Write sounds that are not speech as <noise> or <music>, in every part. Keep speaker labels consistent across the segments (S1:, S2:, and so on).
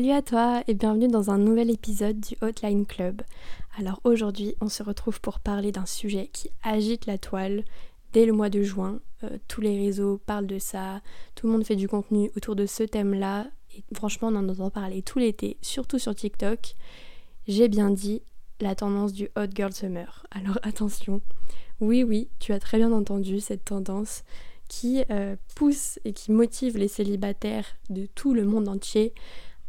S1: Salut à toi et bienvenue dans un nouvel épisode du Hotline Club. Alors aujourd'hui, on se retrouve pour parler d'un sujet qui agite la toile dès le mois de juin. Euh, tous les réseaux parlent de ça, tout le monde fait du contenu autour de ce thème-là. Et franchement, on en entend parler tout l'été, surtout sur TikTok. J'ai bien dit la tendance du Hot Girl Summer. Alors <laughs> attention, oui oui, tu as très bien entendu cette tendance qui euh, pousse et qui motive les célibataires de tout le monde entier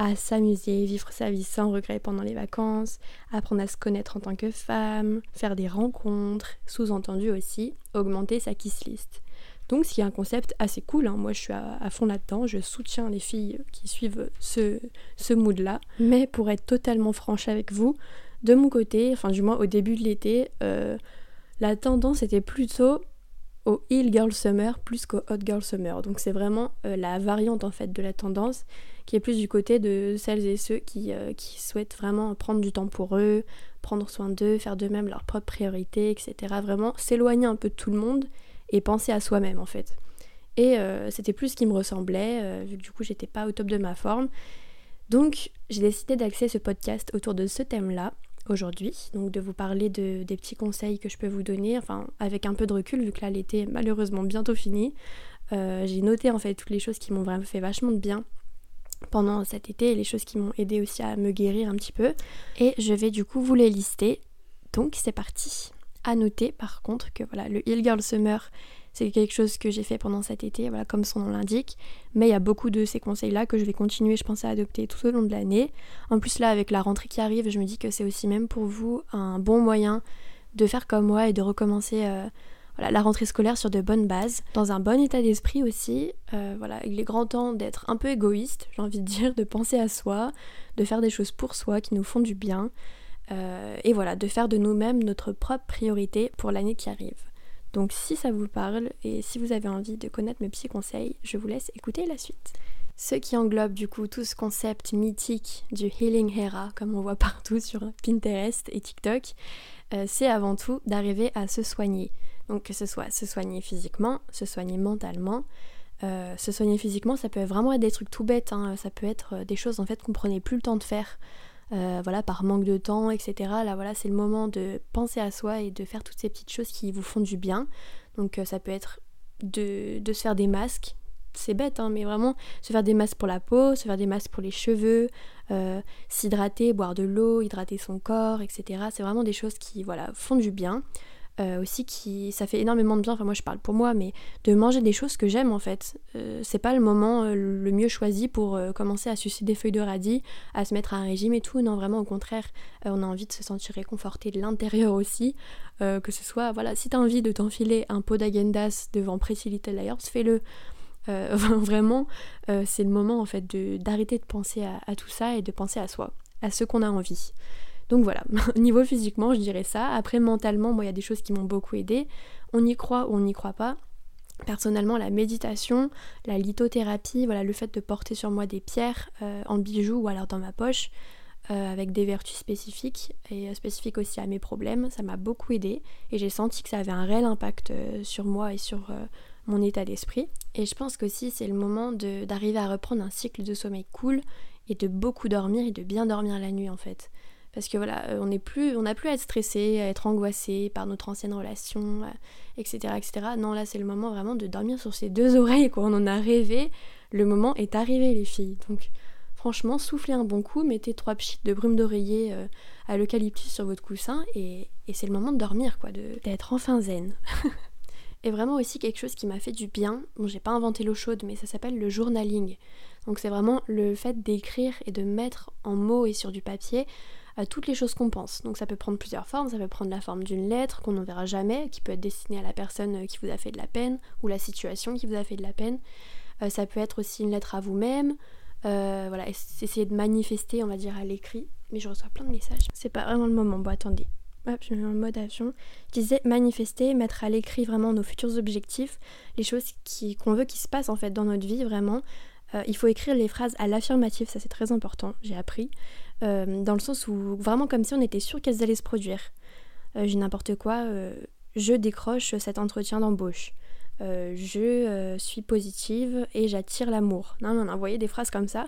S1: à s'amuser, vivre sa vie sans regret pendant les vacances, apprendre à se connaître en tant que femme, faire des rencontres, sous-entendu aussi, augmenter sa kiss list. Donc ce qui est un concept assez cool, hein. moi je suis à, fond là-dedans, je soutiens les filles qui suivent ce, ce mood-là. Mais pour être totalement franche avec vous, de mon côté, enfin du moins au début de l'été, euh, la tendance était plutôt au Heel Girl Summer plus qu'au Hot Girl Summer. Donc c'est vraiment euh, la variante en fait de la tendance qui est plus du côté de celles et ceux qui, euh, qui souhaitent vraiment prendre du temps pour eux, prendre soin d'eux, faire d'eux-mêmes leurs propres priorités, etc. Vraiment s'éloigner un peu de tout le monde et penser à soi-même en fait. Et euh, c'était plus ce qui me ressemblait, vu que du coup j'étais pas au top de ma forme. Donc j'ai décidé d'axer ce podcast autour de ce thème-là aujourd'hui, donc de vous parler de, des petits conseils que je peux vous donner, enfin avec un peu de recul vu que là l'été malheureusement bientôt fini. Euh, j'ai noté en fait toutes les choses qui m'ont vraiment fait vachement de bien pendant cet été et les choses qui m'ont aidé aussi à me guérir un petit peu. Et je vais du coup vous les lister. Donc c'est parti. À noter par contre que voilà, le Hill Girl Summer c'est quelque chose que j'ai fait pendant cet été, voilà, comme son nom l'indique. Mais il y a beaucoup de ces conseils-là que je vais continuer, je pense, à adopter tout au long de l'année. En plus, là, avec la rentrée qui arrive, je me dis que c'est aussi même pour vous un bon moyen de faire comme moi et de recommencer euh, la rentrée scolaire sur de bonnes bases, dans un bon état d'esprit aussi. Euh, voilà, il est grand temps d'être un peu égoïste, j'ai envie de dire, de penser à soi, de faire des choses pour soi qui nous font du bien. Euh, et voilà, de faire de nous-mêmes notre propre priorité pour l'année qui arrive. Donc si ça vous parle et si vous avez envie de connaître mes petits conseils, je vous laisse écouter la suite. Ce qui englobe du coup tout ce concept mythique du Healing Hera, comme on voit partout sur Pinterest et TikTok, euh, c'est avant tout d'arriver à se soigner. Donc que ce soit se soigner physiquement, se soigner mentalement. Euh, se soigner physiquement, ça peut vraiment être des trucs tout bêtes, hein. ça peut être des choses en fait qu'on prenait plus le temps de faire. Euh, voilà, par manque de temps, etc. Là, voilà, c'est le moment de penser à soi et de faire toutes ces petites choses qui vous font du bien. Donc, euh, ça peut être de, se faire des masques. C'est bête, hein, mais vraiment se faire des masques pour la peau, se faire des masques pour les cheveux, euh, s'hydrater, boire de l'eau, hydrater son corps, etc. C'est vraiment des choses qui, voilà, font du bien. Euh, aussi qui ça fait énormément de bien, enfin moi je parle pour moi, mais de manger des choses que j'aime en fait. Euh, c'est pas le moment euh, le mieux choisi pour commencer à sucer des feuilles de radis, à se mettre à un régime et tout. Non, vraiment au contraire, on a envie de se sentir réconforté de l'intérieur aussi. que ce soit, voilà, si t'as envie de t'enfiler un pot d'agendas devant Little Liars, fais-le. <laughs> vraiment, c'est le moment en fait d'arrêter de, penser à tout ça et de penser à soi, à ce qu'on a envie. Donc voilà, <laughs> niveau physiquement, je dirais ça. Après, mentalement, moi, il y a des choses qui m'ont beaucoup aidé. On y croit ou on n'y croit pas. Personnellement, la méditation, la lithothérapie, voilà, le fait de porter sur moi des pierres euh, en bijoux ou alors dans ma poche, euh, avec des vertus spécifiques et euh, spécifiques aussi à mes problèmes, ça m'a beaucoup aidé et j'ai senti que ça avait un réel impact sur moi et sur mon état d'esprit. Et je pense qu'aussi c'est le moment d'arriver à reprendre un cycle de sommeil cool et de beaucoup dormir et de bien dormir la nuit en fait parce que voilà, euh, on n'est plus, n'a plus à être stressé, à être angoissé par notre ancienne relation, etc., euh, etc. Non, là c'est le moment vraiment de dormir sur ses deux oreilles, quoi. On en a rêvé, le moment est arrivé, les filles. Donc franchement, soufflez un bon coup, mettez trois pchits de brume d'oreiller euh, à l'eucalyptus sur votre coussin et, c'est le moment de dormir, quoi, d'être enfin zen. <laughs> et vraiment aussi quelque chose qui m'a fait du bien. Bon, j'ai pas inventé l'eau chaude, mais ça s'appelle le journaling. Donc c'est vraiment le fait d'écrire et de mettre en mots et sur du papier à toutes les choses qu'on pense. Donc ça peut prendre plusieurs formes, ça peut prendre la forme d'une lettre qu'on n'enverra jamais, qui peut être destinée à la personne euh, qui vous a fait de la peine, ou la situation qui vous a fait de la peine. Euh, ça peut être aussi une lettre à vous-même. Euh, voilà, essayer de manifester, on va dire, à l'écrit. Mais je reçois plein de messages. C'est pas vraiment le moment. Bon, attendez. Hop, je mets en mode avion. Je disais manifester, mettre à l'écrit vraiment nos futurs objectifs, les choses qu'on veut qui se passent en fait dans notre vie, vraiment. il faut écrire les phrases à l'affirmative, ça c'est très important, j'ai appris. Euh, dans le sens où vraiment comme si on était sûr qu'elles allaient se produire. Euh, j'ai n'importe quoi, euh, je décroche cet entretien d'embauche. je suis positive et j'attire l'amour. Non, non, non, vous voyez des phrases comme ça.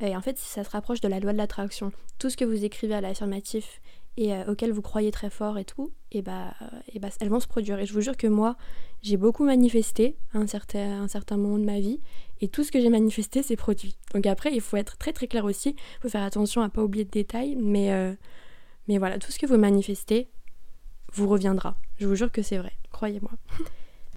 S1: Et en fait, ça se rapproche de la loi de l'attraction. Tout ce que vous écrivez à l'affirmatif et euh, auquel vous croyez très fort et tout, et bah, et bah elles vont se produire. Et je vous jure que moi, j'ai beaucoup manifesté à un certain, un certain moment de ma vie, et tout ce que j'ai manifesté s'est produit. Donc après, il faut être très très clair aussi, il faut faire attention à pas oublier de détails, mais, euh, mais voilà, tout ce que vous manifestez vous reviendra. Je vous jure que c'est vrai, croyez-moi. <laughs>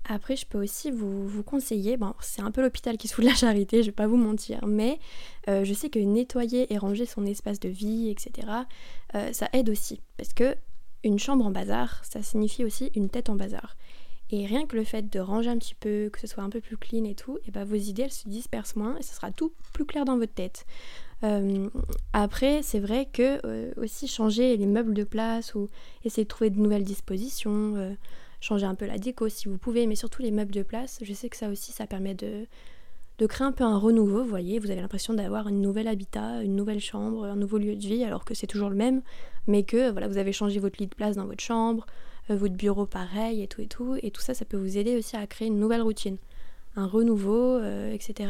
S1: Après, je peux aussi vous, vous conseiller, bon, c'est un peu l'hôpital qui se fout de la charité, je vais pas vous mentir, mais euh, je sais que nettoyer et ranger son espace de vie, etc., euh, ça aide aussi. Parce que une chambre en bazar, ça signifie aussi une tête en bazar. Et rien que le fait de ranger un petit peu, que ce soit un peu plus clean et tout, et bah vos idées elles se dispersent moins et ce sera tout plus clair dans votre tête. Euh, après, c'est vrai que aussi changer les meubles de place ou essayer de trouver de nouvelles dispositions, changer un peu la déco si vous pouvez, mais surtout les meubles de place. Je sais que ça aussi, ça permet de, de créer un peu un renouveau, vous voyez, vous avez l'impression d'avoir une nouvelle habitat, une nouvelle chambre, un nouveau lieu de vie, alors que c'est toujours le même, mais que voilà, vous avez changé votre lit de place dans votre chambre, euh, votre bureau pareil et tout et tout, et tout ça, ça peut vous aider aussi à créer une nouvelle routine, un renouveau, euh, etc.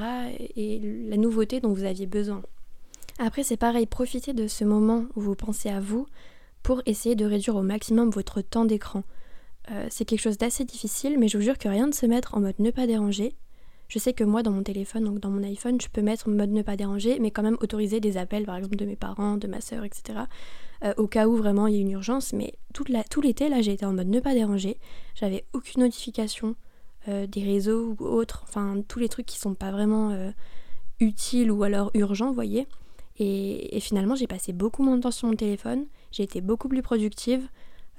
S1: Et, et la nouveauté dont vous aviez besoin. Après, c'est pareil, profitez de ce moment où vous pensez à vous pour essayer de réduire au maximum votre temps d'écran. Euh, c'est quelque chose d'assez difficile, mais je vous jure que rien de se mettre en mode ne pas déranger. Je sais que moi, dans mon téléphone, donc dans mon iPhone, je peux mettre mode ne pas déranger, mais quand même autoriser des appels, par exemple, de mes parents, de ma soeur, etc. Euh, au cas où vraiment il y a une urgence. Mais tout l'été, là, j'ai été en mode ne pas déranger. J'avais aucune notification euh, des réseaux ou autres, enfin, tous les trucs qui sont pas vraiment utiles ou alors urgents, vous voyez. et finalement, j'ai passé beaucoup moins de temps sur mon téléphone. J'ai été beaucoup plus productive.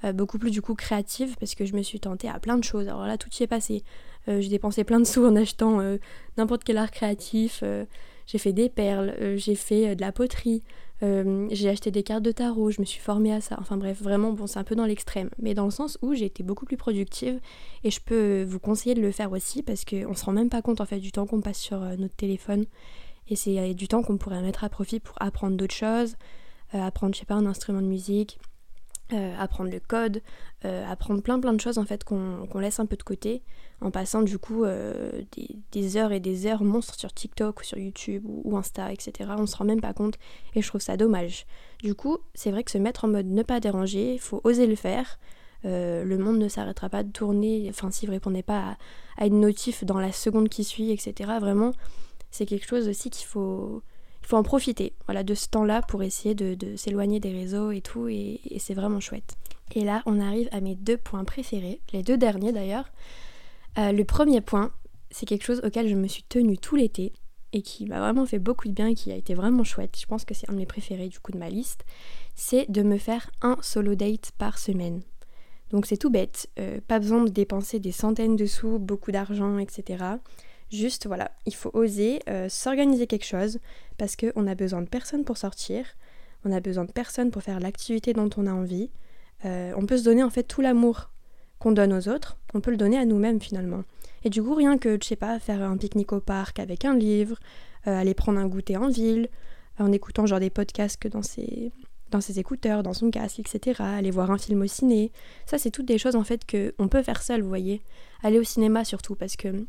S1: Euh, beaucoup plus du coup créative parce que je me suis tentée à plein de choses. Alors là, tout y est passé. Euh, j'ai dépensé plein de <laughs> sous en achetant euh, n'importe quel art créatif. j'ai fait des perles, j'ai fait de la poterie, j'ai acheté des cartes de tarot, je me suis formée à ça. Enfin bref, vraiment, bon, c'est un peu dans l'extrême. Mais dans le sens où j'ai été beaucoup plus productive et je peux vous conseiller de le faire aussi parce qu'on se rend même pas compte en fait du temps qu'on passe sur notre téléphone. Et c'est du temps qu'on pourrait mettre à profit pour apprendre d'autres choses, apprendre, je sais pas, un instrument de musique, euh, apprendre le code, euh, apprendre plein plein de choses en fait qu'on laisse un peu de côté en passant du coup euh, des, heures et des heures monstres sur TikTok ou sur YouTube ou, Insta etc. On se rend même pas compte et je trouve ça dommage. Du coup c'est vrai que se mettre en mode ne pas déranger, il faut oser le faire. le monde ne s'arrêtera pas de tourner, enfin si vous répondez pas à, à une notif dans la seconde qui suit etc. Vraiment c'est quelque chose aussi qu'il faut il faut en profiter voilà, de ce temps-là pour essayer de, s'éloigner des réseaux et tout, et, c'est vraiment chouette. Et là, on arrive à mes deux points préférés, les deux derniers d'ailleurs. Euh, le premier point, c'est quelque chose auquel je me suis tenue tout l'été et qui m'a vraiment fait beaucoup de bien et qui a été vraiment chouette. Je pense que c'est un de mes préférés du coup de ma liste. C'est de me faire un solo date par semaine. Donc c'est tout bête, euh, pas besoin de dépenser des centaines de sous, beaucoup d'argent, etc. Juste, voilà, il faut oser euh, s'organiser quelque chose parce qu'on a besoin de personne pour sortir, on a besoin de personne pour faire l'activité dont on a envie. Euh, on peut se donner en fait tout l'amour qu'on donne aux autres, on peut le donner à nous-mêmes finalement. Et du coup, rien que, je sais pas, faire un pique-nique au parc avec un livre, euh, aller prendre un goûter en ville, en écoutant genre des podcasts que dans ses, dans ses écouteurs, dans son casque, etc. Aller voir un film au ciné. Ça, c'est toutes des choses en fait qu'on peut faire seul, vous voyez. Aller au cinéma surtout, parce que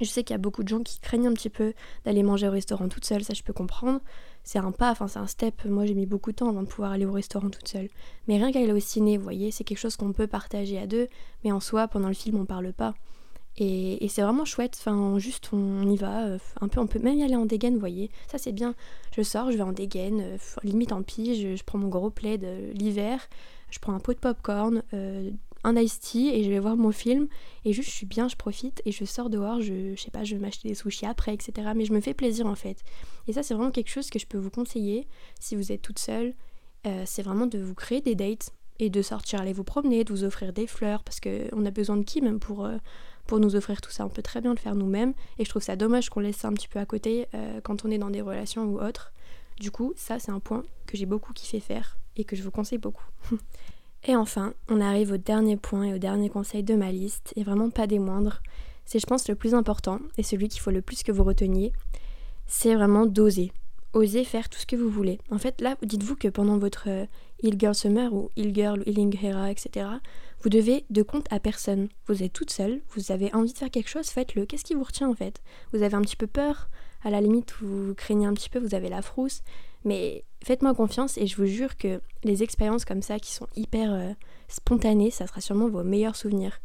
S1: je sais qu'il y a beaucoup de gens qui craignent un petit peu d'aller manger au restaurant toute seule, ça je peux comprendre. C'est un pas, enfin c'est un step. Moi j'ai mis beaucoup de temps avant de pouvoir aller au restaurant toute seule. Mais rien qu'aller au ciné, vous voyez, c'est quelque chose qu'on peut partager à deux, mais en soi, pendant le film, on parle pas. Et, c'est vraiment chouette, enfin juste on y va, euh, un peu, on peut même y aller en dégaine, vous voyez. Ça c'est bien. Je sors, je vais en dégaine, euh, limite en pige, je, prends mon gros plaid de l'hiver, je prends un pot de popcorn, euh, un iced tea et je vais voir mon film et juste je suis bien, je profite et je sors dehors, je, je sais pas, je vais m'acheter des sushis après, etc. Mais je me fais plaisir en fait. Et ça c'est vraiment quelque chose que je peux vous conseiller si vous êtes toute seule. Euh, c'est vraiment de vous créer des dates et de sortir aller vous promener, de vous offrir des fleurs parce qu'on a besoin de qui même pour, euh, pour nous offrir tout ça. On peut très bien le faire nous-mêmes et je trouve ça dommage qu'on laisse ça un petit peu à côté euh, quand on est dans des relations ou autres. Du coup, ça c'est un point que j'ai beaucoup kiffé faire et que je vous conseille beaucoup. <laughs> Et enfin, on arrive au dernier point et au dernier conseil de ma liste, et vraiment pas des moindres. C'est, je pense, le plus important, et celui qu'il faut le plus que vous reteniez, c'est vraiment d'oser. Oser faire tout ce que vous voulez. En fait, là, dites-vous que pendant votre euh, Girl Summer ou Heal Girl, Healing Hera, etc., vous devez de compte à personne. Vous êtes toute seule, vous avez envie de faire quelque chose, faites-le. Qu'est-ce qui vous retient en fait? Vous avez un petit peu peur À la limite, vous craignez un petit peu, vous avez la frousse. Mais faites-moi confiance et je vous jure que les expériences comme ça qui sont hyper euh, spontanées, ça sera sûrement vos meilleurs souvenirs.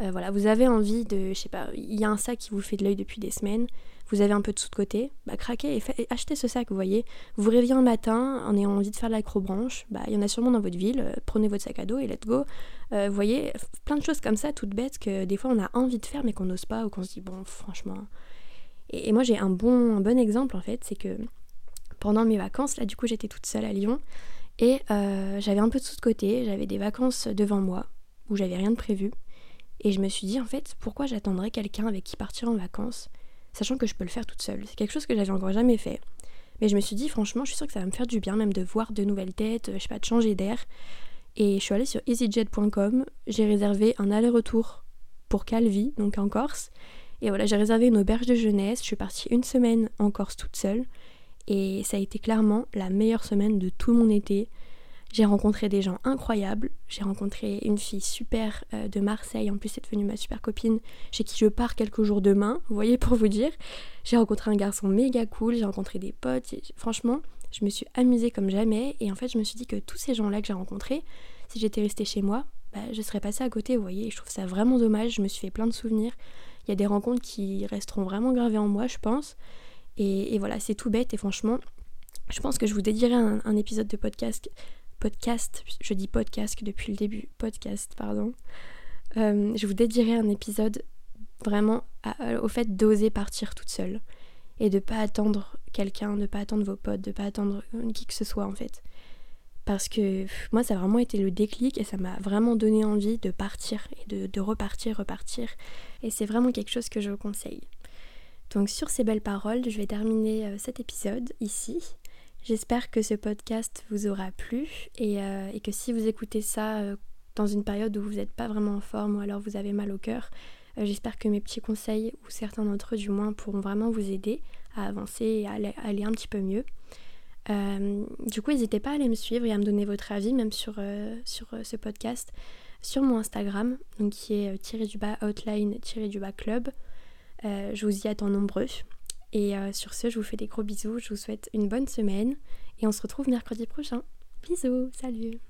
S1: Euh, voilà, vous avez envie de, je sais pas, il y a un sac qui vous fait de l'œil depuis des semaines, vous avez un peu de sous de côté, bah craquez et, achetez ce sac, vous voyez. Vous réveillez un matin en ayant envie de faire l'acrobranche, bah il y en a sûrement dans votre ville, euh, prenez votre sac à dos et let's go. vous voyez, plein de choses comme ça, toutes bêtes, que des fois on a envie de faire mais qu'on n'ose pas ou qu'on se dit bon franchement. Et, et moi j'ai un bon, un bon exemple en fait, c'est que pendant mes vacances. Là, du coup, j'étais toute seule à Lyon et euh, j'avais un peu de sous de côté. J'avais des vacances devant moi où j'avais rien de prévu. Et je me suis dit, en fait, pourquoi j'attendrais quelqu'un avec qui partir en vacances, sachant que je peux le faire toute seule? C'est quelque chose que j'avais encore jamais fait. Mais je me suis dit, franchement, je suis sûre que ça va me faire du bien, même de voir de nouvelles têtes, je sais pas, de changer d'air. Et je suis allée sur easyjet.com, j'ai réservé un aller-retour pour Calvi, donc en Corse. Et voilà, j'ai réservé une auberge de jeunesse. Je suis partie une semaine en Corse toute seule. Et ça a été clairement la meilleure semaine de tout mon été. J'ai rencontré des gens incroyables. J'ai rencontré une fille super euh, de Marseille. En plus, c'est devenue ma super copine, chez qui je pars quelques jours demain. Vous voyez, pour vous dire. J'ai rencontré un garçon méga cool. J'ai rencontré des potes. franchement, je me suis amusée comme jamais. Et en fait, je me suis dit que tous ces gens-là que j'ai rencontrés, si j'étais restée chez moi, bah, je serais passée à côté. Vous voyez, et je trouve ça vraiment dommage. Je me suis fait plein de souvenirs. Il y a des rencontres qui resteront vraiment gravées en moi, je pense. Et, voilà, c'est tout bête et franchement, je pense que je vous dédierai un, épisode de podcast. Podcast, je dis podcast depuis le début, podcast, pardon. Euh, je vous dédierai un épisode vraiment au fait d'oser partir toute seule et de pas attendre quelqu'un, de pas attendre vos potes, de pas attendre qui que ce soit en fait. Parce que moi, ça a vraiment été le déclic et ça m'a vraiment donné envie de partir et de, de repartir, repartir. Et c'est vraiment quelque chose que je vous conseille. Donc sur ces belles paroles, je vais terminer euh, cet épisode ici. J'espère que ce podcast vous aura plu et, euh, que si vous écoutez ça euh, dans une période où vous n'êtes pas vraiment en forme ou alors vous avez mal au cœur, j'espère que mes petits conseils, ou certains d'entre eux du moins, pourront vraiment vous aider à avancer et à aller, un petit peu mieux. du coup, n'hésitez pas à aller me suivre et à me donner votre avis, même sur, ce podcast, sur mon Instagram, qui est tiré du bas outline tiré du bas club. Euh, je vous y attends nombreux. Et euh, sur ce, je vous fais des gros bisous. Je vous souhaite une bonne semaine. Et on se retrouve mercredi prochain. Bisous, salut